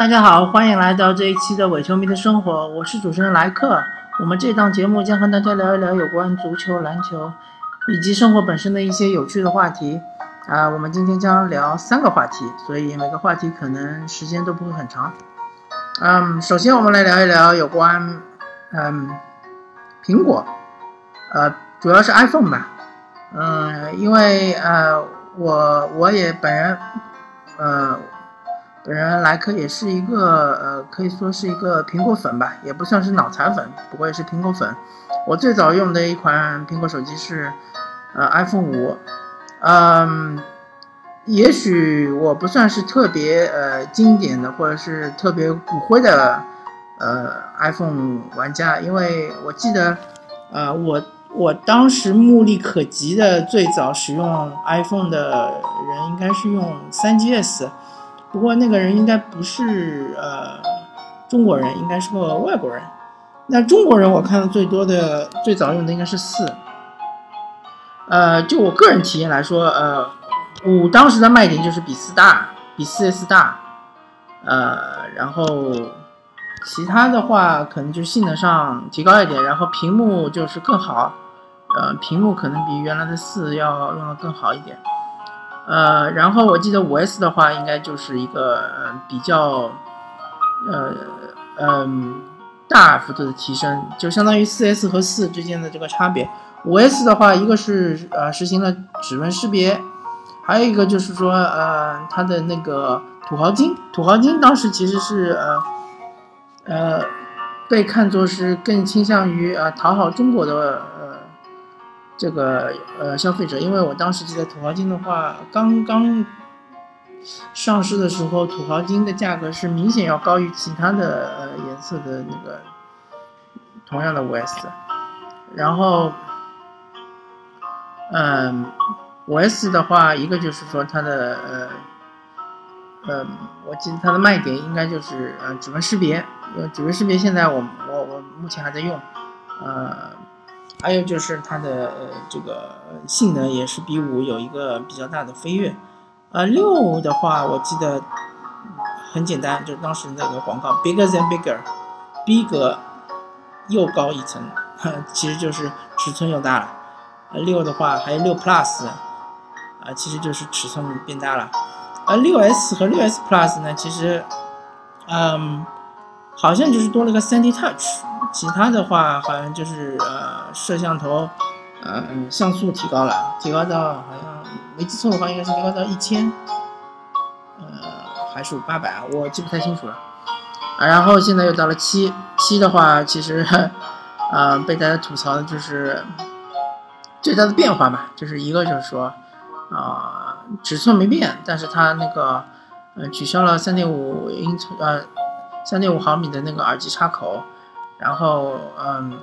大家好，欢迎来到这一期的伪球迷的生活，我是主持人莱克。我们这档节目将和大家聊一聊有关足球、篮球以及生活本身的一些有趣的话题。啊，我们今天将聊三个话题，所以每个话题可能时间都不会很长。嗯，首先我们来聊一聊有关嗯苹果，呃，主要是 iPhone 吧。嗯，因为呃我我也本人呃。本人莱克也是一个呃，可以说是一个苹果粉吧，也不算是脑残粉，不过也是苹果粉。我最早用的一款苹果手机是呃 iPhone 五，嗯，也许我不算是特别呃经典的或者是特别骨灰的呃 iPhone 玩家，因为我记得呃我我当时目力可及的最早使用 iPhone 的人应该是用 3GS。不过那个人应该不是呃中国人，应该是个外国人。那中国人我看的最多的、最早用的应该是四。呃，就我个人体验来说，呃，五当时的卖点就是比四大，比四 S 大。呃，然后其他的话可能就性能上提高一点，然后屏幕就是更好。呃，屏幕可能比原来的四要用的更好一点。呃，然后我记得五 S 的话，应该就是一个比较，呃，嗯，大幅度的提升，就相当于四 S 和四之间的这个差别。五 S 的话，一个是呃实行了指纹识别，还有一个就是说，呃，它的那个土豪金，土豪金当时其实是呃，呃，被看作是更倾向于呃讨好中国的。这个呃消费者，因为我当时记得土豪金的话，刚刚上市的时候，土豪金的价格是明显要高于其他的呃颜色的那个同样的五 S，然后嗯五 S 的话，一个就是说它的呃呃，我记得它的卖点应该就是呃指纹识别，因为指纹识别现在我我我目前还在用，呃。还有就是它的这个性能也是比五有一个比较大的飞跃，呃六的话我记得很简单，就是当时那个广告 bigger than bigger，逼格又高一层，其实就是尺寸又大了。呃六的话还有六 plus，啊其实就是尺寸变大了。而六 S 和六 S Plus 呢，其实嗯好像就是多了个 3D Touch。其他的话好像就是呃摄像头，呃像素提高了，提高到好像没记错的话应该是提高到一千，呃还是八百啊，我记不太清楚了。啊，然后现在又到了七七的话，其实 呃被大家吐槽的就是最大的变化吧，就是一个就是说啊尺寸没变，但是它那个呃取消了三点五英寸呃三点五毫米的那个耳机插口。然后，嗯，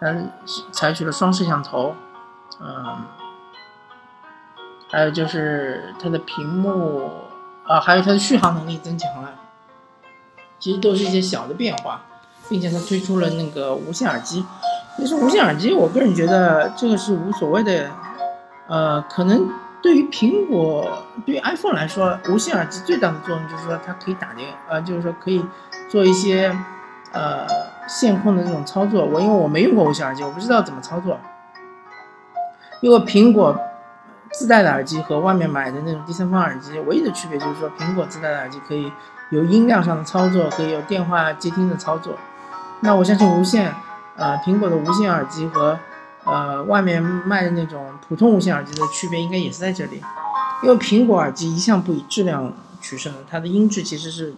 它采取了双摄像头，嗯，还有就是它的屏幕，啊，还有它的续航能力增强了，其实都是一些小的变化，并且它推出了那个无线耳机。其实无线耳机，我个人觉得这个是无所谓的，呃，可能对于苹果，对于 iPhone 来说，无线耳机最大的作用就是说它可以打电，呃，就是说可以做一些，呃。线控的那种操作，我因为我没用过无线耳机，我不知道怎么操作。因为苹果自带的耳机和外面买的那种第三方耳机，唯一的区别就是说，苹果自带的耳机可以有音量上的操作，可以有电话接听的操作。那我相信无线，呃，苹果的无线耳机和呃外面卖的那种普通无线耳机的区别，应该也是在这里。因为苹果耳机一向不以质量取胜，它的音质其实是。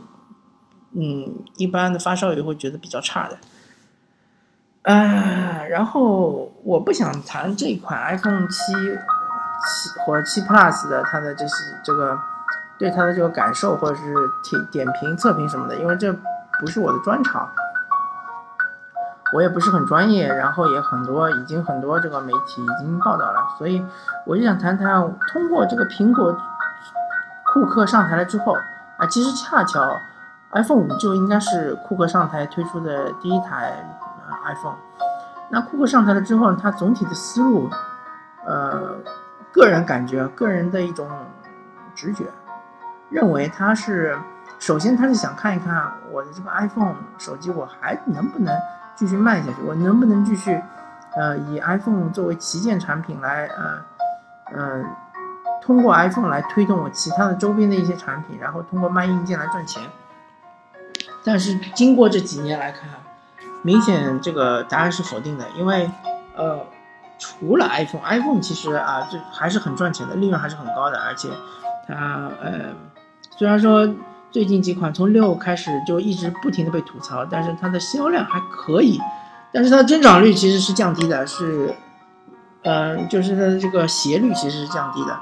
嗯，一般的发烧友会觉得比较差的，啊，然后我不想谈这款 iPhone 七七或者七 Plus 的它的这些这个对它的这个感受或者是点点评测评什么的，因为这不是我的专长，我也不是很专业，然后也很多已经很多这个媒体已经报道了，所以我就想谈谈通过这个苹果库克上台了之后啊，其实恰巧。iPhone 五就应该是库克上台推出的第一台 iPhone。那库克上台了之后，他总体的思路，呃，个人感觉，个人的一种直觉，认为他是首先他是想看一看我的这个 iPhone 手机我还能不能继续卖下去，我能不能继续呃以 iPhone 作为旗舰产品来呃呃通过 iPhone 来推动我其他的周边的一些产品，然后通过卖硬件来赚钱。但是经过这几年来看，明显这个答案是否定的，因为呃。除了 iPhone，iPhone 其实啊，这还是很赚钱的，利润还是很高的，而且它呃，虽然说最近几款从六开始就一直不停的被吐槽，但是它的销量还可以，但是它的增长率其实是降低的，是呃，就是它的这个斜率其实是降低的。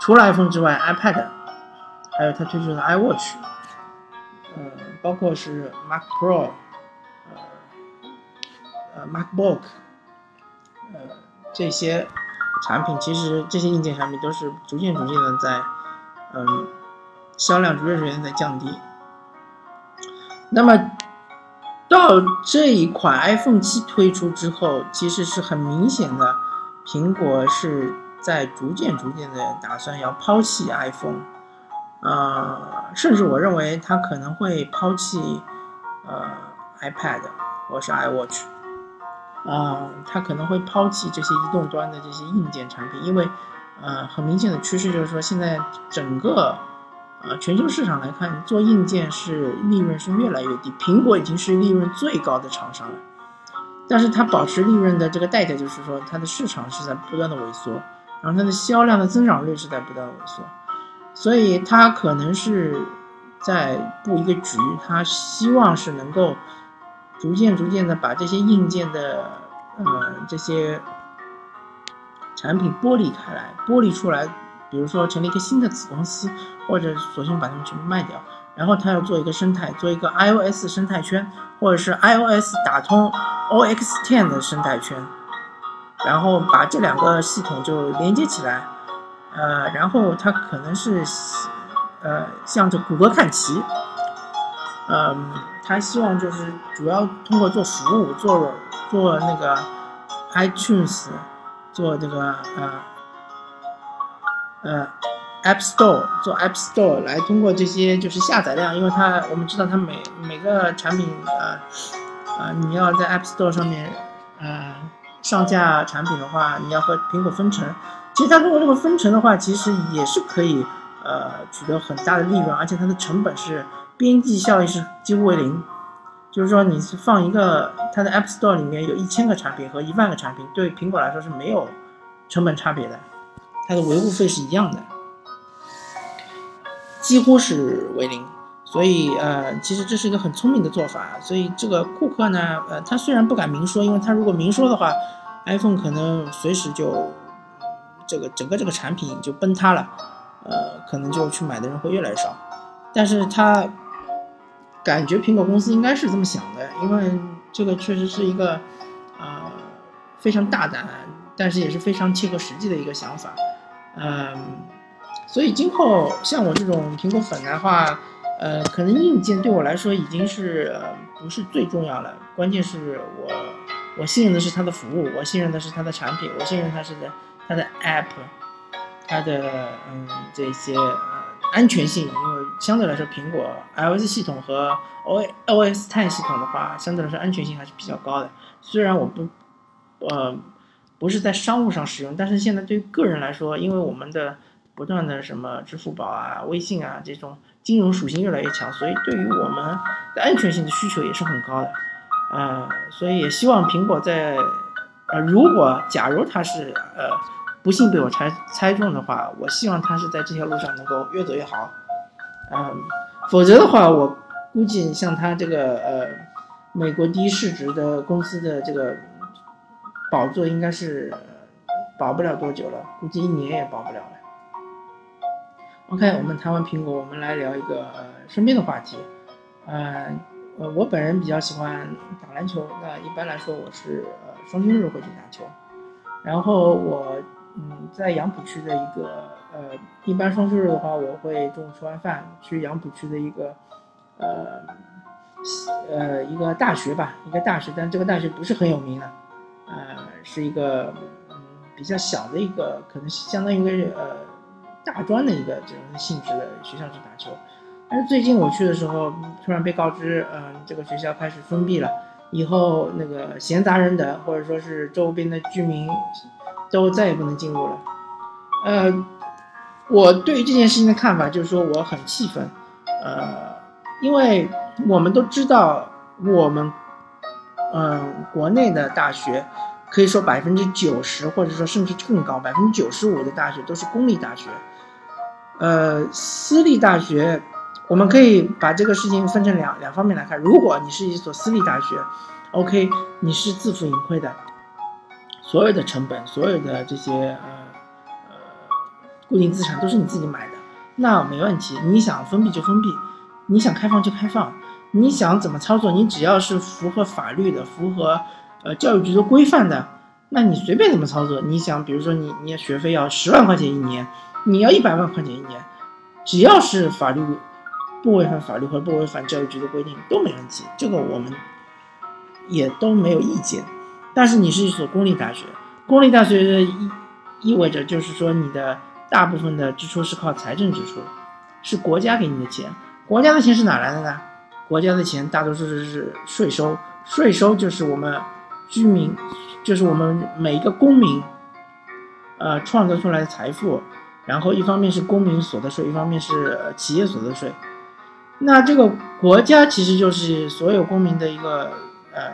除了 iPhone 之外，iPad，还有它推出的 iWatch，呃，包括是 Mac Pro，呃，呃，MacBook。呃，这些产品其实这些硬件产品都是逐渐逐渐的在，嗯，销量逐渐逐渐在降低。那么到这一款 iPhone 七推出之后，其实是很明显的，苹果是在逐渐逐渐的打算要抛弃 iPhone，呃，甚至我认为它可能会抛弃呃 iPad 或是 iWatch。啊，它可能会抛弃这些移动端的这些硬件产品，因为，呃，很明显的趋势就是说，现在整个，呃，全球市场来看，做硬件是利润是越来越低。苹果已经是利润最高的厂商了，但是它保持利润的这个代价就是说，它的市场是在不断的萎缩，然后它的销量的增长率是在不断萎缩，所以它可能是在布一个局，它希望是能够。逐渐逐渐的把这些硬件的，呃，这些产品剥离开来，剥离出来，比如说成立一个新的子公司，或者索性把它们全部卖掉，然后他要做一个生态，做一个 iOS 生态圈，或者是 iOS 打通 OX10 的生态圈，然后把这两个系统就连接起来，呃，然后他可能是，呃，向着谷歌看齐，嗯。他希望就是主要通过做服务，做做那个 iTunes，做这个呃呃 App Store，做 App Store 来通过这些就是下载量，因为它我们知道它每每个产品呃呃你要在 App Store 上面呃上架产品的话，你要和苹果分成。其实它通过这个分成的话，其实也是可以呃取得很大的利润，而且它的成本是。边际效益是几乎为零，就是说你是放一个它的 App Store 里面有一千个产品和一万个产品，对苹果来说是没有成本差别的，它的维护费是一样的，几乎是为零。所以呃，其实这是一个很聪明的做法。所以这个库克呢，呃，他虽然不敢明说，因为他如果明说的话，iPhone 可能随时就这个整个这个产品就崩塌了，呃，可能就去买的人会越来越少。但是他。感觉苹果公司应该是这么想的，因为这个确实是一个，呃，非常大胆，但是也是非常切合实际的一个想法，嗯，所以今后像我这种苹果粉的话，呃，可能硬件对我来说已经是不是最重要了，关键是我我信任的是它的服务，我信任的是它的产品，我信任它是的它的 App，它的嗯这些。安全性，因为相对来说，苹果 iOS 系统和 O OS Ten 系统的话，相对来说安全性还是比较高的。虽然我不，呃，不是在商务上使用，但是现在对于个人来说，因为我们的不断的什么支付宝啊、微信啊这种金融属性越来越强，所以对于我们的安全性的需求也是很高的。呃，所以也希望苹果在，呃，如果假如它是呃。不幸被我猜猜中的话，我希望他是在这条路上能够越走越好，嗯，否则的话，我估计像他这个呃，美国第一市值的公司的这个宝座应该是保不了多久了，估计一年也保不了了。OK，我们谈完苹果，我们来聊一个身边的话题，呃，呃，我本人比较喜欢打篮球，那一般来说我是呃双休日会去打球，然后我。嗯，在杨浦区的一个呃，一般双休日的话，我会中午吃完饭去杨浦区的一个呃呃一个大学吧，一个大学，但这个大学不是很有名的，呃，是一个嗯比较小的一个，可能相当于一个呃大专的一个这种性质的学校去打球。但是最近我去的时候，突然被告知，嗯，这个学校开始封闭了，以后那个闲杂人等或者说是周边的居民都再也不能进入了。呃，我对于这件事情的看法就是说我很气愤，呃，因为我们都知道我们，嗯，国内的大学。可以说百分之九十，或者说甚至更高，百分之九十五的大学都是公立大学。呃，私立大学，我们可以把这个事情分成两两方面来看。如果你是一所私立大学，OK，你是自负盈亏的，所有的成本，所有的这些呃呃固定资产都是你自己买的，那没问题。你想封闭就封闭，你想开放就开放，你想怎么操作，你只要是符合法律的，符合。呃，教育局的规范的，那你随便怎么操作？你想，比如说你，你学费要十万块钱一年，你要一百万块钱一年，只要是法律不违反法律或者不违反教育局的规定都没问题，这个我们也都没有意见。但是你是一所公立大学，公立大学的意意味着就是说你的大部分的支出是靠财政支出，是国家给你的钱，国家的钱是哪来的呢？国家的钱大多数是税收，税收就是我们。居民就是我们每一个公民，呃，创造出来的财富，然后一方面是公民所得税，一方面是企业所得税。那这个国家其实就是所有公民的一个呃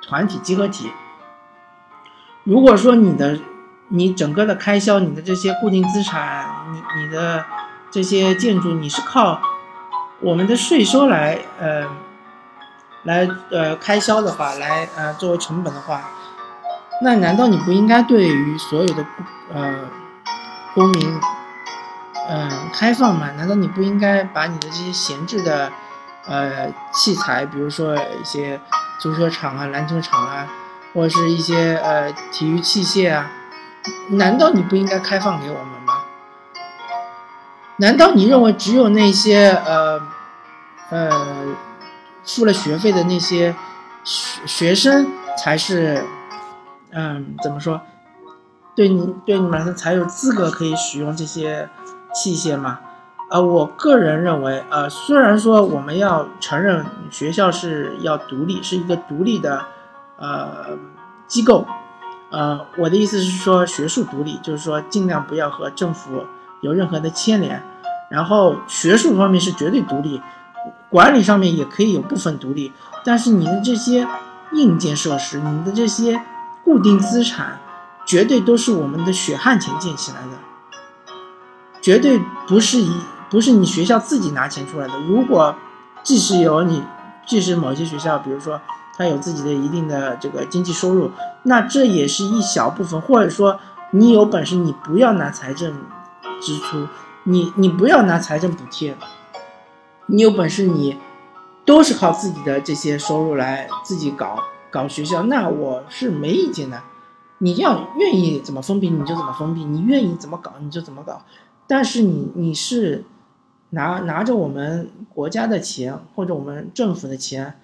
团体集合体。如果说你的你整个的开销，你的这些固定资产，你你的这些建筑，你是靠我们的税收来呃。来呃开销的话，来呃作为成本的话，那难道你不应该对于所有的呃公民嗯开放吗？难道你不应该把你的这些闲置的呃器材，比如说一些足球场啊、篮球场啊，或者是一些呃体育器械啊，难道你不应该开放给我们？难道你认为只有那些呃呃？付了学费的那些学学生才是，嗯，怎么说？对你对你们来说才有资格可以使用这些器械吗？呃，我个人认为，呃，虽然说我们要承认学校是要独立，是一个独立的呃机构，呃，我的意思是说学术独立，就是说尽量不要和政府有任何的牵连，然后学术方面是绝对独立。管理上面也可以有部分独立，但是你的这些硬件设施，你的这些固定资产，绝对都是我们的血汗钱建起来的，绝对不是一不是你学校自己拿钱出来的。如果即使有你，即使某些学校，比如说它有自己的一定的这个经济收入，那这也是一小部分，或者说你有本事，你不要拿财政支出，你你不要拿财政补贴。你有本事，你都是靠自己的这些收入来自己搞搞学校，那我是没意见的。你要愿意怎么封闭你就怎么封闭，你愿意怎么搞你就怎么搞。但是你你是拿拿着我们国家的钱或者我们政府的钱。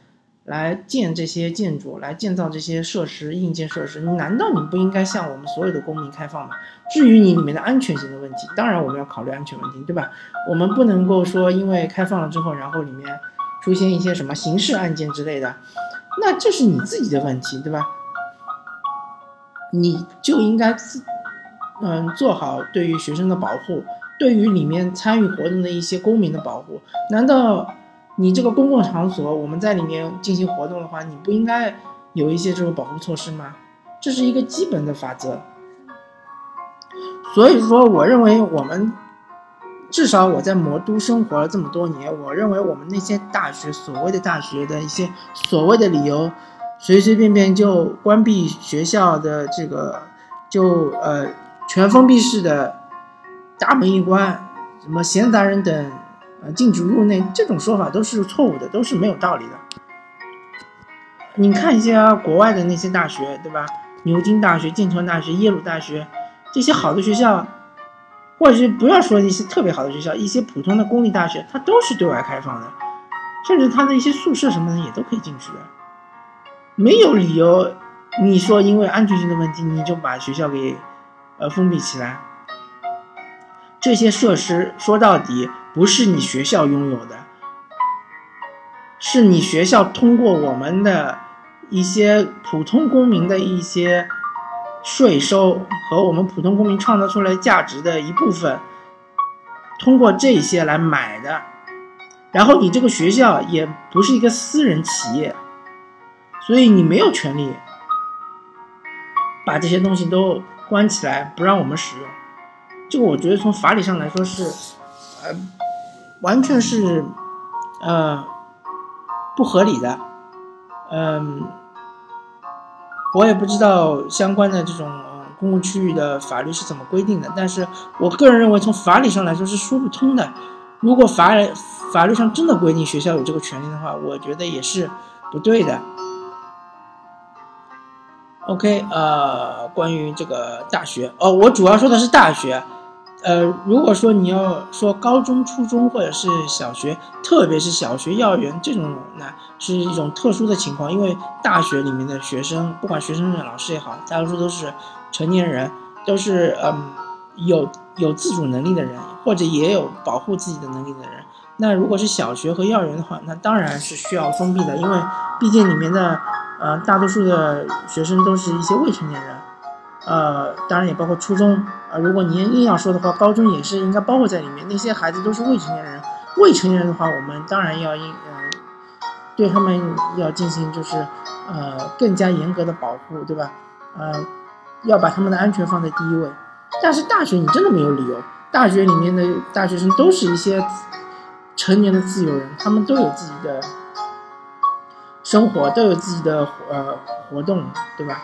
来建这些建筑，来建造这些设施、硬件设施，难道你不应该向我们所有的公民开放吗？至于你里面的安全性的问题，当然我们要考虑安全问题，对吧？我们不能够说因为开放了之后，然后里面出现一些什么刑事案件之类的，那这是你自己的问题，对吧？你就应该自嗯做好对于学生的保护，对于里面参与活动的一些公民的保护，难道？你这个公共场所，我们在里面进行活动的话，你不应该有一些这种保护措施吗？这是一个基本的法则。所以说，我认为我们至少我在魔都生活了这么多年，我认为我们那些大学所谓的大学的一些所谓的理由，随随便便就关闭学校的这个，就呃全封闭式的大门一关，什么闲杂人等。禁止入内这种说法都是错误的，都是没有道理的。你看一些国外的那些大学，对吧？牛津大学、剑桥大学、耶鲁大学这些好的学校，或者是不要说一些特别好的学校，一些普通的公立大学，它都是对外开放的，甚至它的一些宿舍什么的也都可以进去的，没有理由你说因为安全性的问题你就把学校给呃封闭起来。这些设施说到底。不是你学校拥有的，是你学校通过我们的一些普通公民的一些税收和我们普通公民创造出来价值的一部分，通过这些来买的。然后你这个学校也不是一个私人企业，所以你没有权利把这些东西都关起来不让我们使用。这个我觉得从法理上来说是，呃，完全是，呃，不合理的。嗯，我也不知道相关的这种公共区域的法律是怎么规定的，但是我个人认为从法理上来说是说不通的。如果法法律上真的规定学校有这个权利的话，我觉得也是不对的。OK，呃，关于这个大学，哦，我主要说的是大学。呃，如果说你要说高中、初中或者是小学，特别是小学、幼儿园这种呢，是一种特殊的情况，因为大学里面的学生，不管学生也好，老师也好，大多数都是成年人，都是嗯有有自主能力的人，或者也有保护自己的能力的人。那如果是小学和幼儿园的话，那当然是需要封闭的，因为毕竟里面的，呃，大多数的学生都是一些未成年人，呃，当然也包括初中，啊，如果你硬要说的话，高中也是应该包括在里面。那些孩子都是未成年人，未成年人的话，我们当然要应，呃，对他们要进行就是，呃，更加严格的保护，对吧？呃，要把他们的安全放在第一位。但是大学你真的没有理由，大学里面的大学生都是一些。成年的自由人，他们都有自己的生活，都有自己的呃活动，对吧？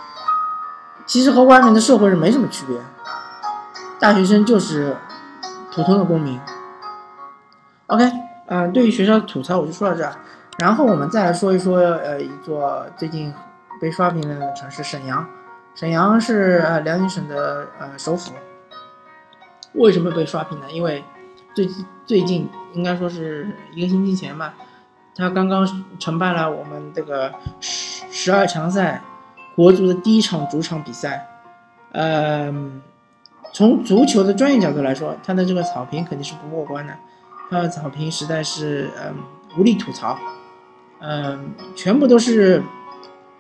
其实和外面的社会人没什么区别。大学生就是普通的公民。OK，嗯，对于学校的吐槽我就说到这儿，然后我们再来说一说呃一座最近被刷屏的城市沈阳。沈阳是呃辽宁省的呃首府。为什么被刷屏呢？因为最最近应该说是一个星期前吧，他刚刚承办了我们这个十十二强赛国足的第一场主场比赛。嗯，从足球的专业角度来说，他的这个草坪肯定是不过关的，他的草坪实在是嗯无力吐槽。嗯，全部都是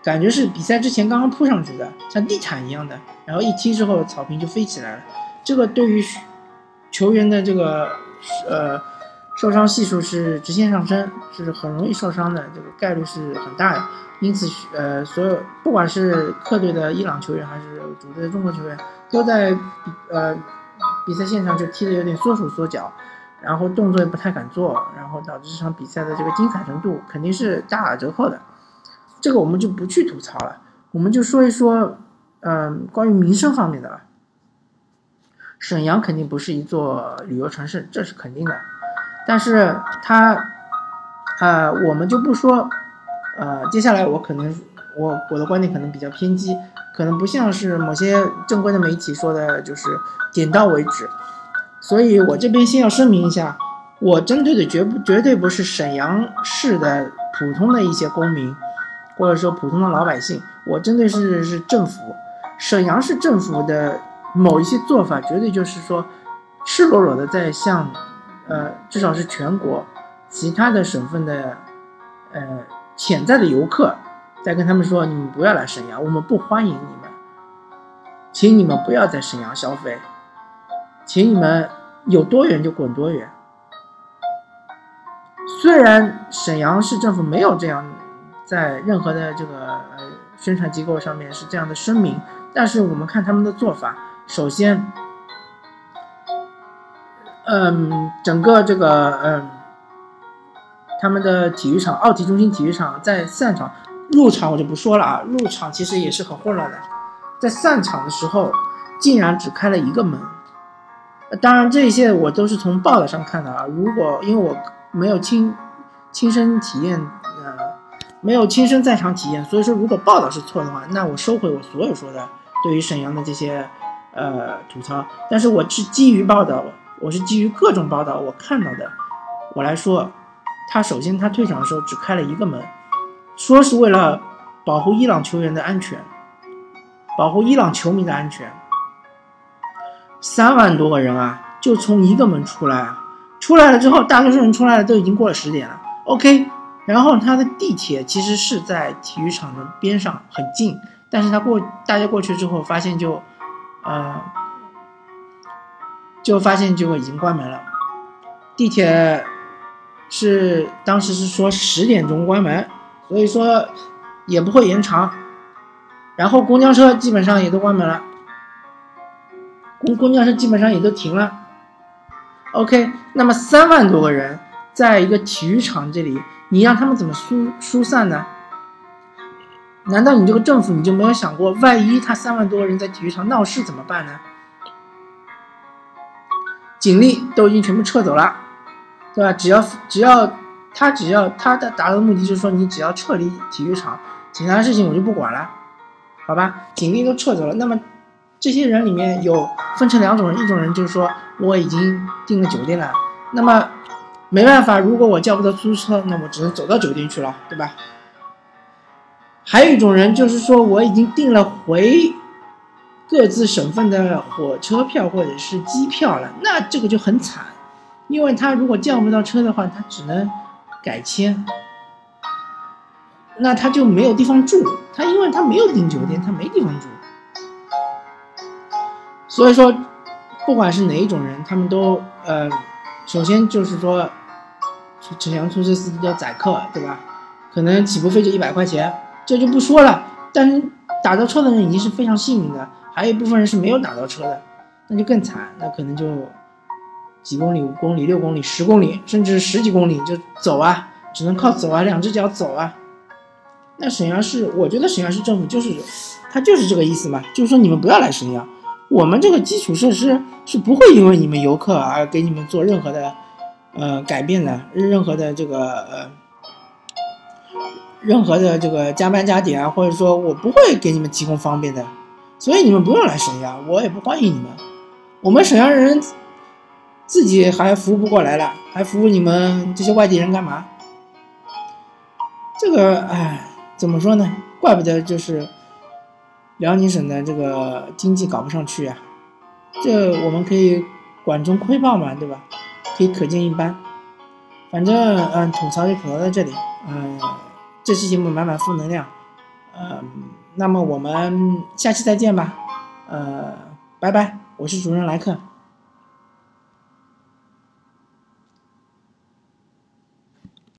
感觉是比赛之前刚刚铺上去的，像地毯一样的，然后一踢之后草坪就飞起来了。这个对于球员的这个呃受伤系数是直线上升，是很容易受伤的，这个概率是很大的。因此，呃，所有不管是客队的伊朗球员还是主队的中国球员，都在比呃比赛现场就踢得有点缩手缩脚，然后动作也不太敢做，然后导致这场比赛的这个精彩程度肯定是大打折扣的。这个我们就不去吐槽了，我们就说一说，嗯，关于民生方面的了。沈阳肯定不是一座旅游城市，这是肯定的。但是它，呃，我们就不说，呃，接下来我可能我我的观点可能比较偏激，可能不像是某些正规的媒体说的，就是点到为止。所以我这边先要声明一下，我针对的绝不绝对不是沈阳市的普通的一些公民，或者说普通的老百姓，我针对是是政府，沈阳市政府的。某一些做法绝对就是说，赤裸裸的在向，呃，至少是全国其他的省份的，呃，潜在的游客，在跟他们说，你们不要来沈阳，我们不欢迎你们，请你们不要在沈阳消费，请你们有多远就滚多远。虽然沈阳市政府没有这样，在任何的这个呃宣传机构上面是这样的声明，但是我们看他们的做法。首先，嗯，整个这个嗯，他们的体育场奥体中心体育场在散场入场我就不说了啊，入场其实也是很混乱的，在散场的时候竟然只开了一个门，当然这些我都是从报道上看的啊，如果因为我没有亲亲身体验，呃，没有亲身在场体验，所以说如果报道是错的话，那我收回我所有说的对于沈阳的这些。呃，吐槽，但是我是基于报道，我是基于各种报道我看到的，我来说，他首先他退场的时候只开了一个门，说是为了保护伊朗球员的安全，保护伊朗球迷的安全，三万多个人啊，就从一个门出来啊，出来了之后，大多数人出来了都已经过了十点了。OK，然后他的地铁其实是在体育场的边上，很近。但是他过大家过去之后，发现就，呃，就发现就已经关门了。地铁是当时是说十点钟关门，所以说也不会延长。然后公交车基本上也都关门了，公公交车基本上也都停了。OK，那么三万多个人在一个体育场这里，你让他们怎么疏疏散呢？难道你这个政府你就没有想过，万一他三万多人在体育场闹事怎么办呢？警力都已经全部撤走了，对吧？只要只要他只要他的达到的目的就是说，你只要撤离体育场，其他事情我就不管了，好吧？警力都撤走了，那么。这些人里面有分成两种人，一种人就是说我已经订了酒店了，那么没办法，如果我叫不到出租车，那我只能走到酒店去了，对吧？还有一种人就是说我已经订了回各自省份的火车票或者是机票了，那这个就很惨，因为他如果叫不到车的话，他只能改签，那他就没有地方住，他因为他没有订酒店，他没地方住。所以说，不管是哪一种人，他们都呃，首先就是说，沈阳出租车司机叫载客，对吧？可能起步费就一百块钱，这就不说了。但是打到车的人已经是非常幸运的，还有一部分人是没有打到车的，那就更惨，那可能就几公里、五公里、六公里、十公里，甚至十几公里就走啊，只能靠走啊，两只脚走啊。那沈阳市，我觉得沈阳市政府就是，他就是这个意思嘛，就是说你们不要来沈阳。我们这个基础设施是不会因为你们游客而给你们做任何的，呃改变的，任何的这个呃，任何的这个加班加点啊，或者说我不会给你们提供方便的，所以你们不用来沈阳，我也不欢迎你们。我们沈阳人自己还服务不过来了，还服务你们这些外地人干嘛？这个哎，怎么说呢？怪不得就是。辽宁省的这个经济搞不上去啊，这我们可以管中窥豹嘛，对吧？可以可见一斑。反正嗯，吐槽就吐槽在这里。嗯，这期节目满满负能量。嗯，那么我们下期再见吧。呃，拜拜，我是主任莱克。